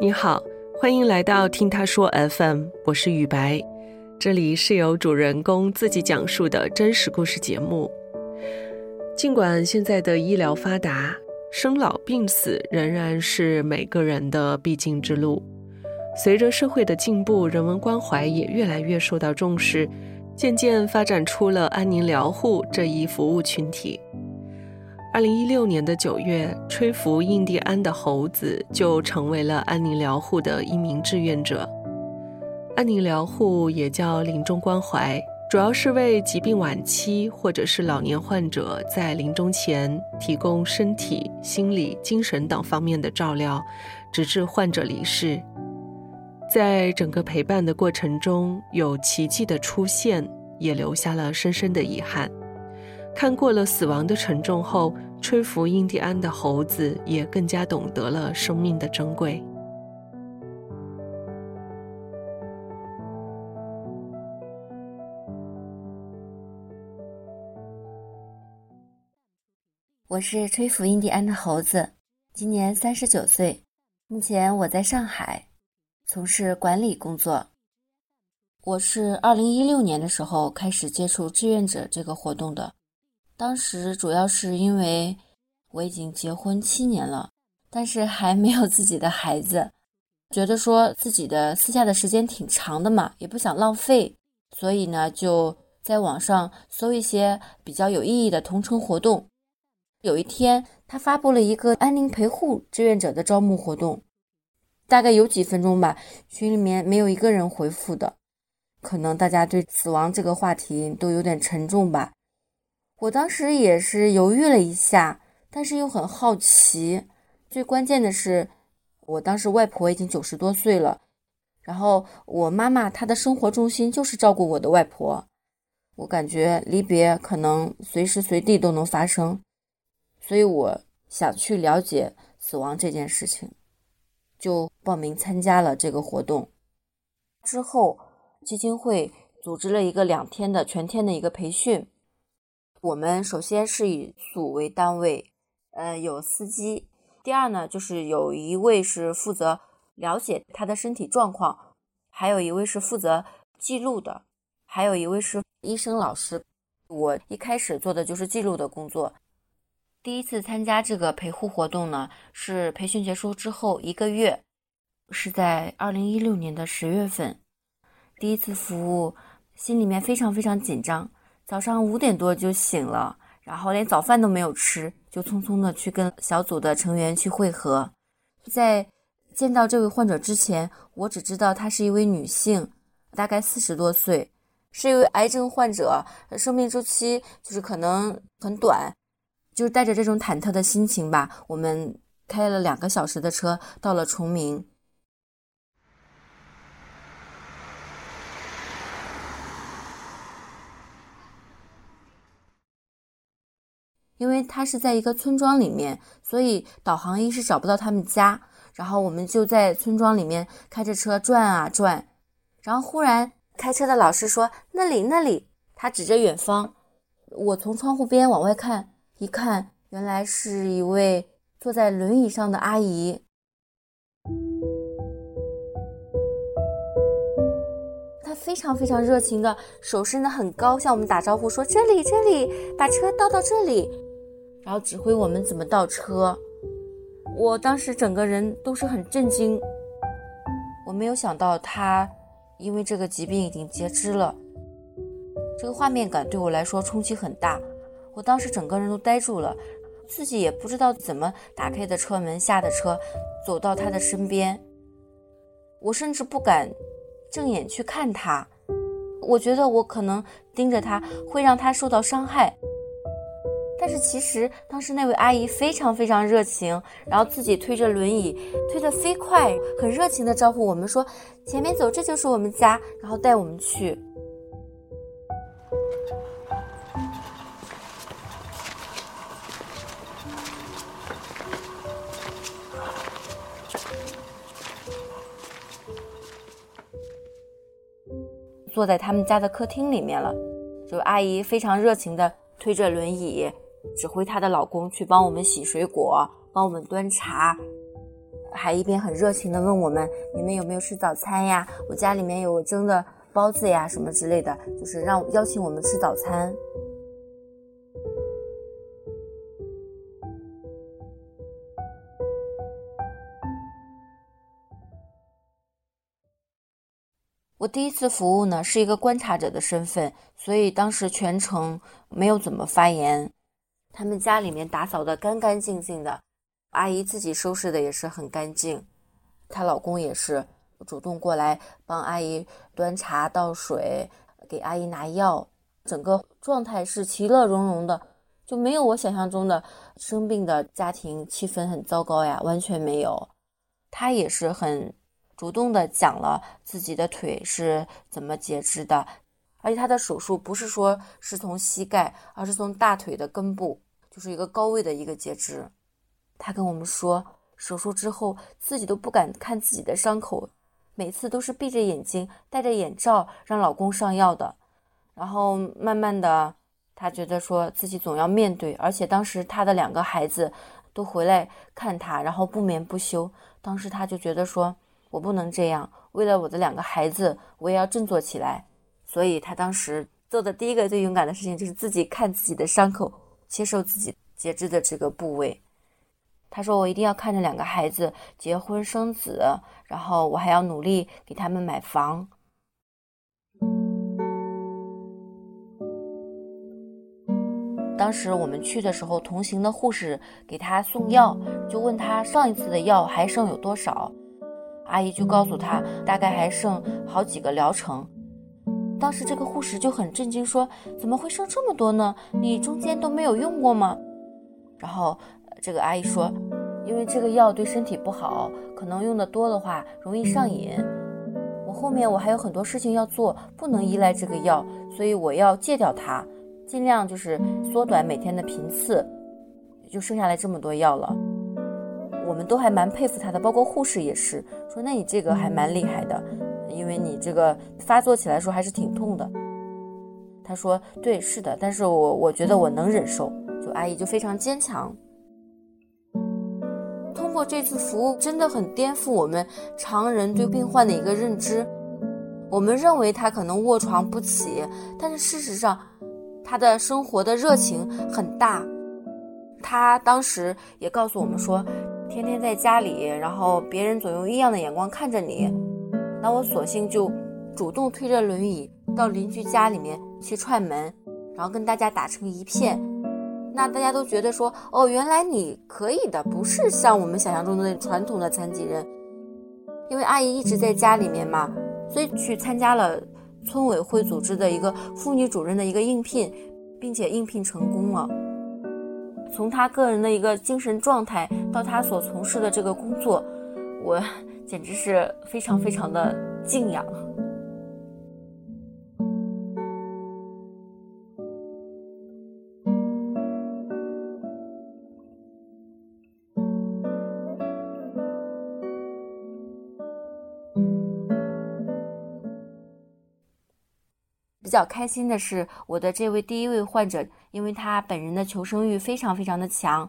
你好，欢迎来到听他说 FM，我是雨白，这里是由主人公自己讲述的真实故事节目。尽管现在的医疗发达，生老病死仍然是每个人的必经之路。随着社会的进步，人文关怀也越来越受到重视，渐渐发展出了安宁疗护这一服务群体。二零一六年的九月，吹拂印第安的猴子就成为了安宁疗护的一名志愿者。安宁疗护也叫临终关怀，主要是为疾病晚期或者是老年患者在临终前提供身体、心理、精神等方面的照料，直至患者离世。在整个陪伴的过程中，有奇迹的出现，也留下了深深的遗憾。看过了死亡的沉重后，吹拂印第安的猴子也更加懂得了生命的珍贵。我是吹拂印第安的猴子，今年三十九岁，目前我在上海从事管理工作。我是二零一六年的时候开始接触志愿者这个活动的。当时主要是因为我已经结婚七年了，但是还没有自己的孩子，觉得说自己的私下的时间挺长的嘛，也不想浪费，所以呢就在网上搜一些比较有意义的同城活动。有一天，他发布了一个安宁陪护志愿者的招募活动，大概有几分钟吧，群里面没有一个人回复的，可能大家对死亡这个话题都有点沉重吧。我当时也是犹豫了一下，但是又很好奇。最关键的是，我当时外婆已经九十多岁了，然后我妈妈她的生活重心就是照顾我的外婆。我感觉离别可能随时随地都能发生，所以我想去了解死亡这件事情，就报名参加了这个活动。之后，基金会组织了一个两天的全天的一个培训。我们首先是以组为单位，呃，有司机。第二呢，就是有一位是负责了解他的身体状况，还有一位是负责记录的，还有一位是医生老师。我一开始做的就是记录的工作。第一次参加这个陪护活动呢，是培训结束之后一个月，是在二零一六年的十月份，第一次服务，心里面非常非常紧张。早上五点多就醒了，然后连早饭都没有吃，就匆匆的去跟小组的成员去会合。在见到这位患者之前，我只知道她是一位女性，大概四十多岁，是一位癌症患者，生命周期就是可能很短，就是带着这种忐忑的心情吧，我们开了两个小时的车到了崇明。因为他是在一个村庄里面，所以导航仪是找不到他们家。然后我们就在村庄里面开着车转啊转，然后忽然开车的老师说：“那里，那里。”他指着远方。我从窗户边往外看，一看，原来是一位坐在轮椅上的阿姨。她非常非常热情的手伸的很高，向我们打招呼说：“这里，这里，把车倒到这里。”然后指挥我们怎么倒车，我当时整个人都是很震惊。我没有想到他因为这个疾病已经截肢了，这个画面感对我来说冲击很大。我当时整个人都呆住了，自己也不知道怎么打开的车门下的车，走到他的身边。我甚至不敢正眼去看他，我觉得我可能盯着他会让他受到伤害。但是其实当时那位阿姨非常非常热情，然后自己推着轮椅，推得飞快，很热情的招呼我们说：“前面走，这就是我们家。”然后带我们去。坐在他们家的客厅里面了，就阿姨非常热情的推着轮椅。指挥她的老公去帮我们洗水果，帮我们端茶，还一边很热情的问我们：“你们有没有吃早餐呀？我家里面有蒸的包子呀，什么之类的，就是让邀请我们吃早餐。”我第一次服务呢，是一个观察者的身份，所以当时全程没有怎么发言。他们家里面打扫的干干净净的，阿姨自己收拾的也是很干净，她老公也是主动过来帮阿姨端茶倒水，给阿姨拿药，整个状态是其乐融融的，就没有我想象中的生病的家庭气氛很糟糕呀，完全没有。他也是很。主动的讲了自己的腿是怎么截肢的，而且他的手术不是说是从膝盖，而是从大腿的根部，就是一个高位的一个截肢。他跟我们说，手术之后自己都不敢看自己的伤口，每次都是闭着眼睛戴着眼罩让老公上药的。然后慢慢的，他觉得说自己总要面对，而且当时他的两个孩子都回来看他，然后不眠不休。当时他就觉得说。我不能这样，为了我的两个孩子，我也要振作起来。所以他当时做的第一个最勇敢的事情，就是自己看自己的伤口，接受自己截肢的这个部位。他说：“我一定要看着两个孩子结婚生子，然后我还要努力给他们买房。”当时我们去的时候，同行的护士给他送药，就问他上一次的药还剩有多少。阿姨就告诉他，大概还剩好几个疗程。当时这个护士就很震惊，说：“怎么会剩这么多呢？你中间都没有用过吗？”然后这个阿姨说：“因为这个药对身体不好，可能用的多的话容易上瘾。我后面我还有很多事情要做，不能依赖这个药，所以我要戒掉它，尽量就是缩短每天的频次，就剩下来这么多药了。”我们都还蛮佩服他的，包括护士也是说，那你这个还蛮厉害的，因为你这个发作起来说还是挺痛的。他说，对，是的，但是我我觉得我能忍受。就阿姨就非常坚强。通过这次服务，真的很颠覆我们常人对病患的一个认知。我们认为他可能卧床不起，但是事实上，他的生活的热情很大。他当时也告诉我们说。天天在家里，然后别人总用异样的眼光看着你，那我索性就主动推着轮椅到邻居家里面去串门，然后跟大家打成一片。那大家都觉得说，哦，原来你可以的，不是像我们想象中的那传统的残疾人。因为阿姨一直在家里面嘛，所以去参加了村委会组织的一个妇女主任的一个应聘，并且应聘成功了。从她个人的一个精神状态到她所从事的这个工作，我简直是非常非常的敬仰。比较开心的是，我的这位第一位患者，因为他本人的求生欲非常非常的强，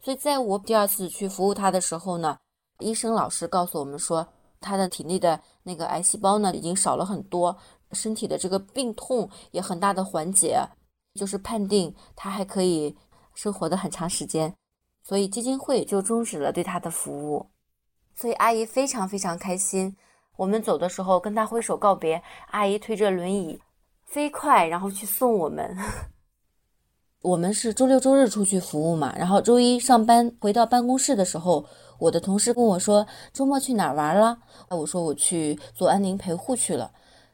所以在我第二次去服务他的时候呢，医生老师告诉我们说，他的体内的那个癌细胞呢已经少了很多，身体的这个病痛也很大的缓解，就是判定他还可以生活的很长时间，所以基金会就终止了对他的服务，所以阿姨非常非常开心。我们走的时候跟他挥手告别，阿姨推着轮椅。飞快，然后去送我们。我们是周六周日出去服务嘛，然后周一上班回到办公室的时候，我的同事跟我说周末去哪儿玩了？我说我去做安宁陪护去了。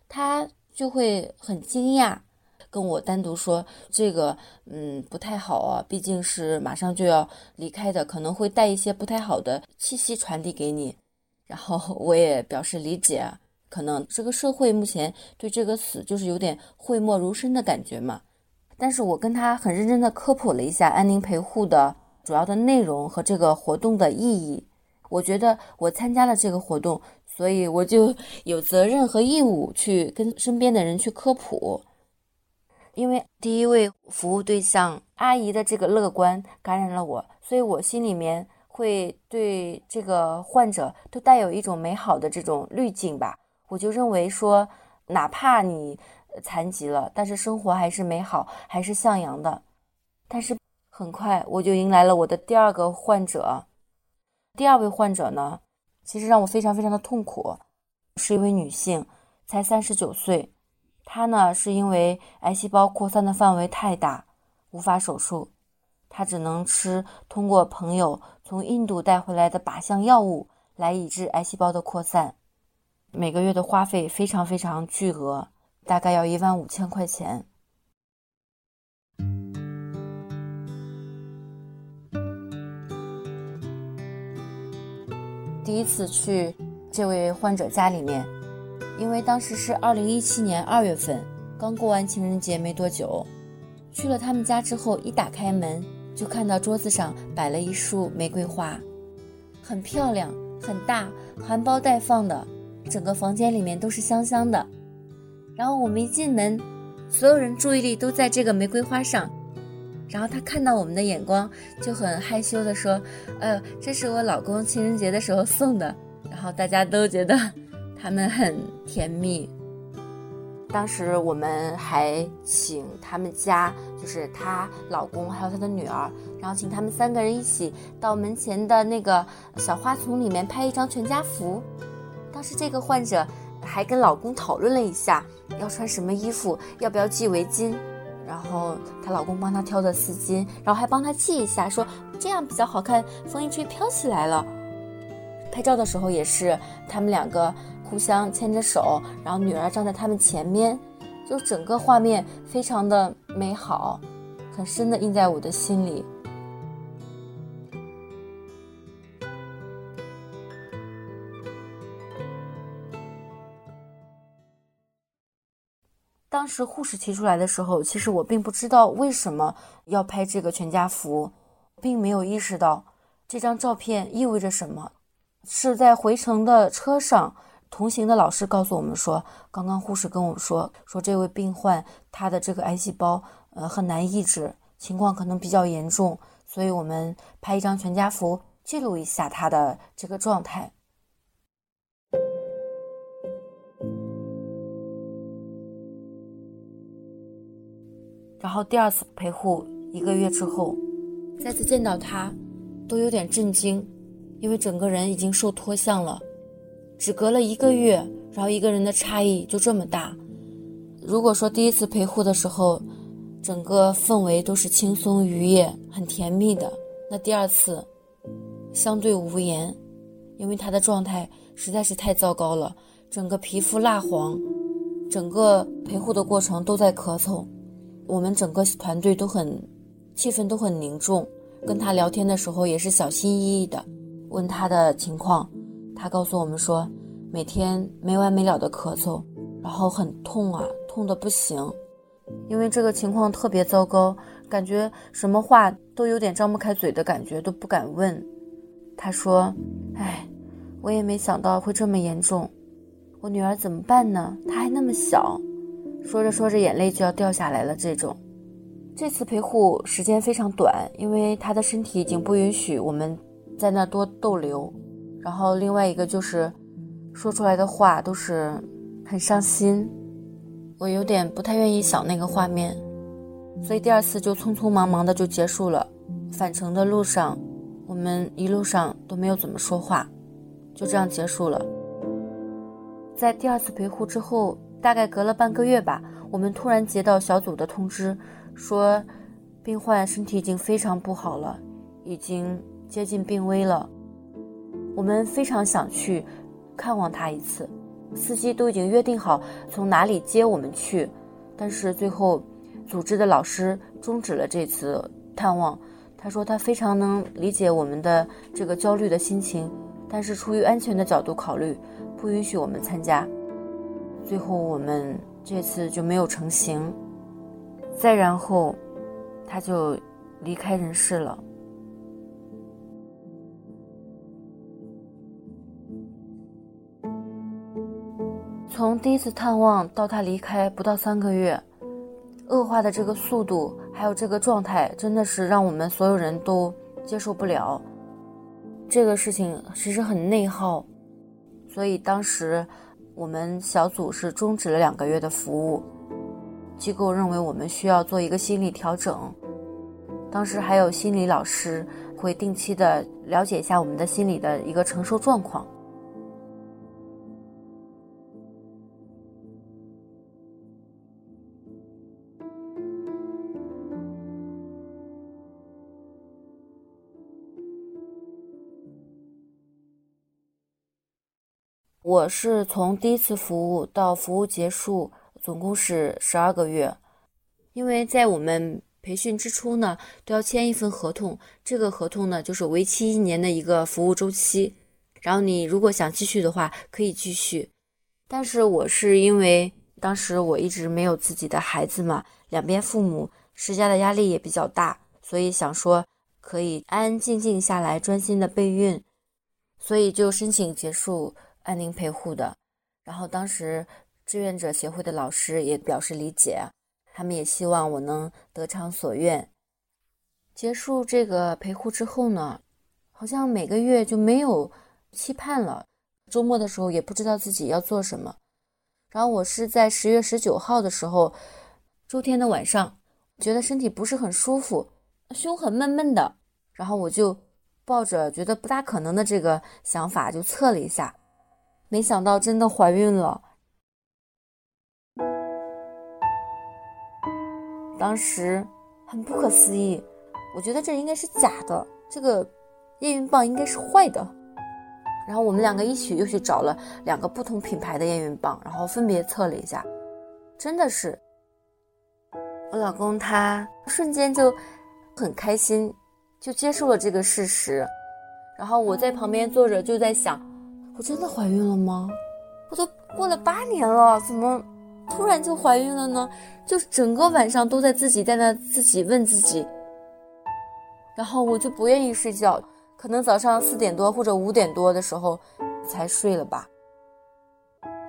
他就会很惊讶，跟我单独说这个，嗯，不太好啊，毕竟是马上就要离开的，可能会带一些不太好的气息传递给你。然后我也表示理解。可能这个社会目前对这个死就是有点讳莫如深的感觉嘛，但是我跟他很认真的科普了一下安宁陪护的主要的内容和这个活动的意义。我觉得我参加了这个活动，所以我就 有责任和义务去跟身边的人去科普。因为第一位服务对象阿姨的这个乐观感染了我，所以我心里面会对这个患者都带有一种美好的这种滤镜吧。我就认为说，哪怕你残疾了，但是生活还是美好，还是向阳的。但是很快我就迎来了我的第二个患者。第二位患者呢，其实让我非常非常的痛苦，是一位女性，才三十九岁。她呢是因为癌细胞扩散的范围太大，无法手术，她只能吃通过朋友从印度带回来的靶向药物来抑制癌细胞的扩散。每个月的花费非常非常巨额，大概要一万五千块钱。第一次去这位患者家里面，因为当时是二零一七年二月份，刚过完情人节没多久，去了他们家之后，一打开门就看到桌子上摆了一束玫瑰花，很漂亮，很大，含苞待放的，整个房间里面都是香香的。然后我们一进门，所有人注意力都在这个玫瑰花上。然后他看到我们的眼光，就很害羞的说：“呃，这是我老公情人节的时候送的。”然后大家都觉得他们很甜蜜。当时我们还请他们家，就是她老公还有她的女儿，然后请他们三个人一起到门前的那个小花丛里面拍一张全家福。当时这个患者还跟老公讨论了一下，要穿什么衣服，要不要系围巾。然后她老公帮她挑的丝巾，然后还帮她系一下，说这样比较好看，风一吹飘起来了。拍照的时候也是他们两个互相牵着手，然后女儿站在他们前面，就整个画面非常的美好，很深的印在我的心里。当时护士提出来的时候，其实我并不知道为什么要拍这个全家福，并没有意识到这张照片意味着什么。是在回程的车上，同行的老师告诉我们说，刚刚护士跟我们说，说这位病患他的这个癌细胞呃很难抑制，情况可能比较严重，所以我们拍一张全家福记录一下他的这个状态。然后第二次陪护一个月之后，再次见到他，都有点震惊，因为整个人已经瘦脱相了。只隔了一个月，然后一个人的差异就这么大。如果说第一次陪护的时候，整个氛围都是轻松愉悦、很甜蜜的，那第二次相对无言，因为他的状态实在是太糟糕了，整个皮肤蜡黄，整个陪护的过程都在咳嗽。我们整个团队都很，气氛都很凝重。跟他聊天的时候也是小心翼翼的，问他的情况。他告诉我们说，每天没完没了的咳嗽，然后很痛啊，痛的不行。因为这个情况特别糟糕，感觉什么话都有点张不开嘴的感觉，都不敢问。他说：“哎，我也没想到会这么严重，我女儿怎么办呢？她还那么小。”说着说着，眼泪就要掉下来了。这种，这次陪护时间非常短，因为他的身体已经不允许我们在那多逗留。然后另外一个就是，说出来的话都是很伤心，我有点不太愿意想那个画面，所以第二次就匆匆忙忙的就结束了。返程的路上，我们一路上都没有怎么说话，就这样结束了。在第二次陪护之后。大概隔了半个月吧，我们突然接到小组的通知，说病患身体已经非常不好了，已经接近病危了。我们非常想去看望他一次，司机都已经约定好从哪里接我们去，但是最后组织的老师终止了这次探望。他说他非常能理解我们的这个焦虑的心情，但是出于安全的角度考虑，不允许我们参加。最后我们这次就没有成行，再然后，他就离开人世了。从第一次探望到他离开不到三个月，恶化的这个速度还有这个状态，真的是让我们所有人都接受不了。这个事情其实很内耗，所以当时我们小组是终止了两个月的服务。机构认为我们需要做一个心理调整，当时还有心理老师会定期的了解一下我们的心理的一个承受状况。我是从第一次服务到服务结束。总共是十二个月，因为在我们培训之初呢，都要签一份合同。这个合同呢，就是为期一年的一个服务周期。然后你如果想继续的话，可以继续。但是我是因为当时我一直没有自己的孩子嘛，两边父母施加的压力也比较大，所以想说可以安安静静下来，专心的备孕，所以就申请结束安宁陪护的。然后当时。志愿者协会的老师也表示理解，他们也希望我能得偿所愿。结束这个陪护之后呢，好像每个月就没有期盼了。周末的时候也不知道自己要做什么。然后我是在十月十九号的时候，周天的晚上，觉得身体不是很舒服，胸很闷闷的。然后我就抱着觉得不大可能的这个想法就测了一下，没想到真的怀孕了。当时很不可思议，我觉得这应该是假的，这个验孕棒应该是坏的。然后我们两个一起又去找了两个不同品牌的验孕棒，然后分别测了一下，真的是。我老公他瞬间就很开心，就接受了这个事实。然后我在旁边坐着就在想，我真的怀孕了吗？我都过了八年了，怎么？突然就怀孕了呢，就整个晚上都在自己在那自己问自己，然后我就不愿意睡觉，可能早上四点多或者五点多的时候才睡了吧。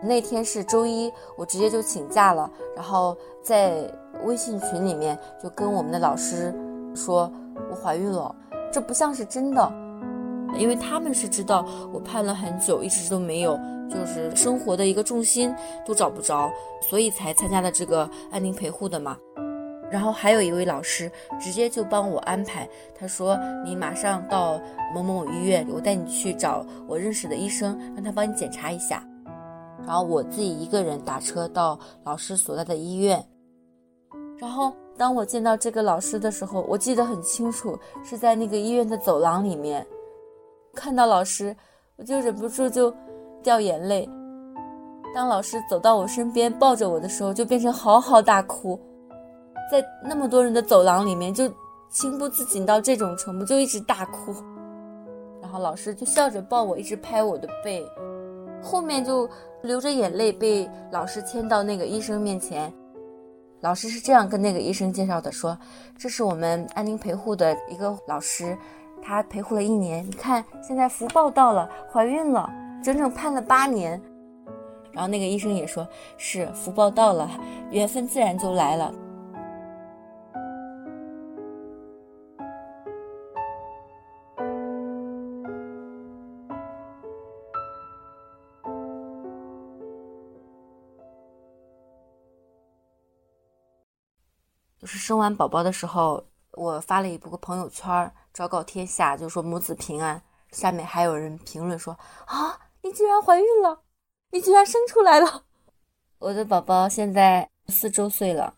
那天是周一，我直接就请假了，然后在微信群里面就跟我们的老师说我怀孕了，这不像是真的，因为他们是知道我盼了很久，一直都没有。就是生活的一个重心都找不着，所以才参加了这个安宁陪护的嘛。然后还有一位老师直接就帮我安排，他说你马上到某某某医院，我带你去找我认识的医生，让他帮你检查一下。然后我自己一个人打车到老师所在的医院。然后当我见到这个老师的时候，我记得很清楚，是在那个医院的走廊里面看到老师，我就忍不住就。掉眼泪。当老师走到我身边抱着我的时候，就变成嚎嚎大哭。在那么多人的走廊里面，就情不自禁到这种程度，就一直大哭。然后老师就笑着抱我，一直拍我的背。后面就流着眼泪被老师牵到那个医生面前。老师是这样跟那个医生介绍的：说这是我们安宁陪护的一个老师，他陪护了一年。你看现在福报到了，怀孕了。整整盼了八年，然后那个医生也说是福报到了，缘分自然就来了。就是生完宝宝的时候，我发了一个朋友圈，昭告天下，就说母子平安。下面还有人评论说啊。你居然怀孕了！你居然生出来了！我的宝宝现在四周岁了。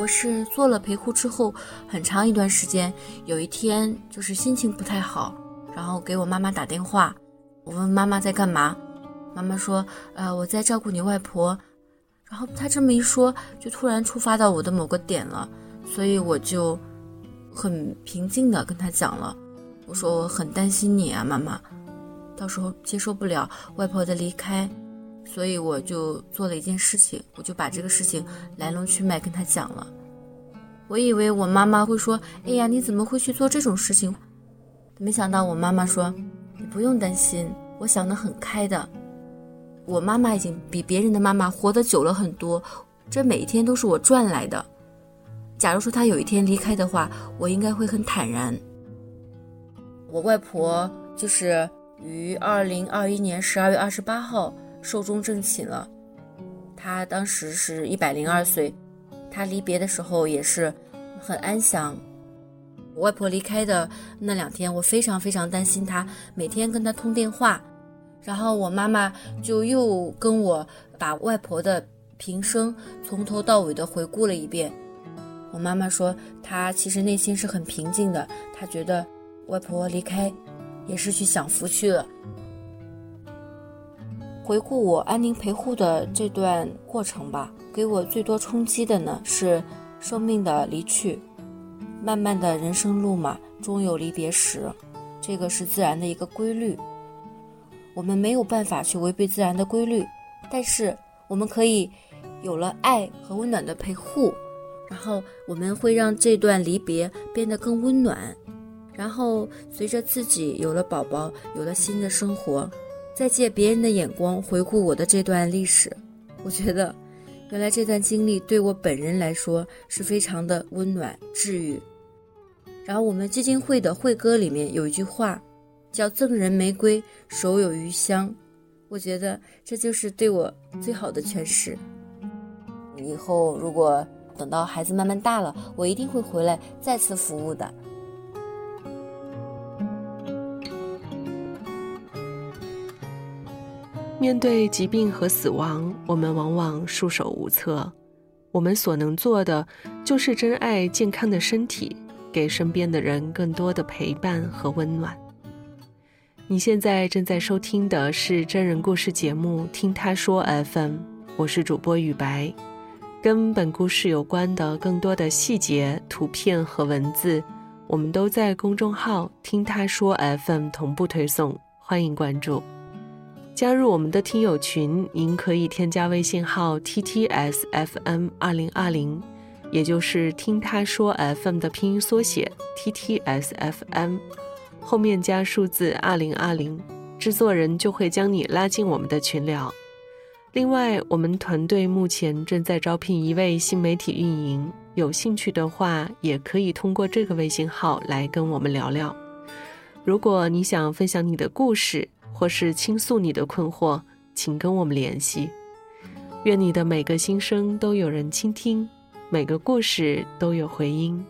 我是做了陪护之后，很长一段时间，有一天就是心情不太好，然后给我妈妈打电话，我问妈妈在干嘛，妈妈说：“呃，我在照顾你外婆。”然后他这么一说，就突然触发到我的某个点了，所以我就。很平静的跟他讲了，我说我很担心你啊，妈妈，到时候接受不了外婆的离开，所以我就做了一件事情，我就把这个事情来龙去脉跟他讲了。我以为我妈妈会说，哎呀，你怎么会去做这种事情？没想到我妈妈说，你不用担心，我想得很开的。我妈妈已经比别人的妈妈活得久了很多，这每一天都是我赚来的。假如说她有一天离开的话，我应该会很坦然。我外婆就是于二零二一年十二月二十八号寿终正寝了，她当时是一百零二岁，她离别的时候也是很安详。我外婆离开的那两天，我非常非常担心她，每天跟她通电话，然后我妈妈就又跟我把外婆的平生从头到尾的回顾了一遍。我妈妈说，她其实内心是很平静的，她觉得外婆离开也是去享福去了。回顾我安宁陪护的这段过程吧，给我最多冲击的呢是生命的离去。漫漫的人生路嘛，终有离别时，这个是自然的一个规律。我们没有办法去违背自然的规律，但是我们可以有了爱和温暖的陪护。然后我们会让这段离别变得更温暖，然后随着自己有了宝宝，有了新的生活，再借别人的眼光回顾我的这段历史，我觉得，原来这段经历对我本人来说是非常的温暖治愈。然后我们基金会的会歌里面有一句话，叫“赠人玫瑰，手有余香”，我觉得这就是对我最好的诠释。以后如果。等到孩子慢慢大了，我一定会回来再次服务的。面对疾病和死亡，我们往往束手无策。我们所能做的，就是珍爱健康的身体，给身边的人更多的陪伴和温暖。你现在正在收听的是真人故事节目《听他说 FM》，我是主播雨白。跟本故事有关的更多的细节、图片和文字，我们都在公众号“听他说 FM” 同步推送，欢迎关注。加入我们的听友群，您可以添加微信号 “ttsfm 二零二零”，也就是“听他说 FM” 的拼音缩写 “ttsfm”，后面加数字二零二零，制作人就会将你拉进我们的群聊。另外，我们团队目前正在招聘一位新媒体运营，有兴趣的话，也可以通过这个微信号来跟我们聊聊。如果你想分享你的故事，或是倾诉你的困惑，请跟我们联系。愿你的每个心声都有人倾听，每个故事都有回音。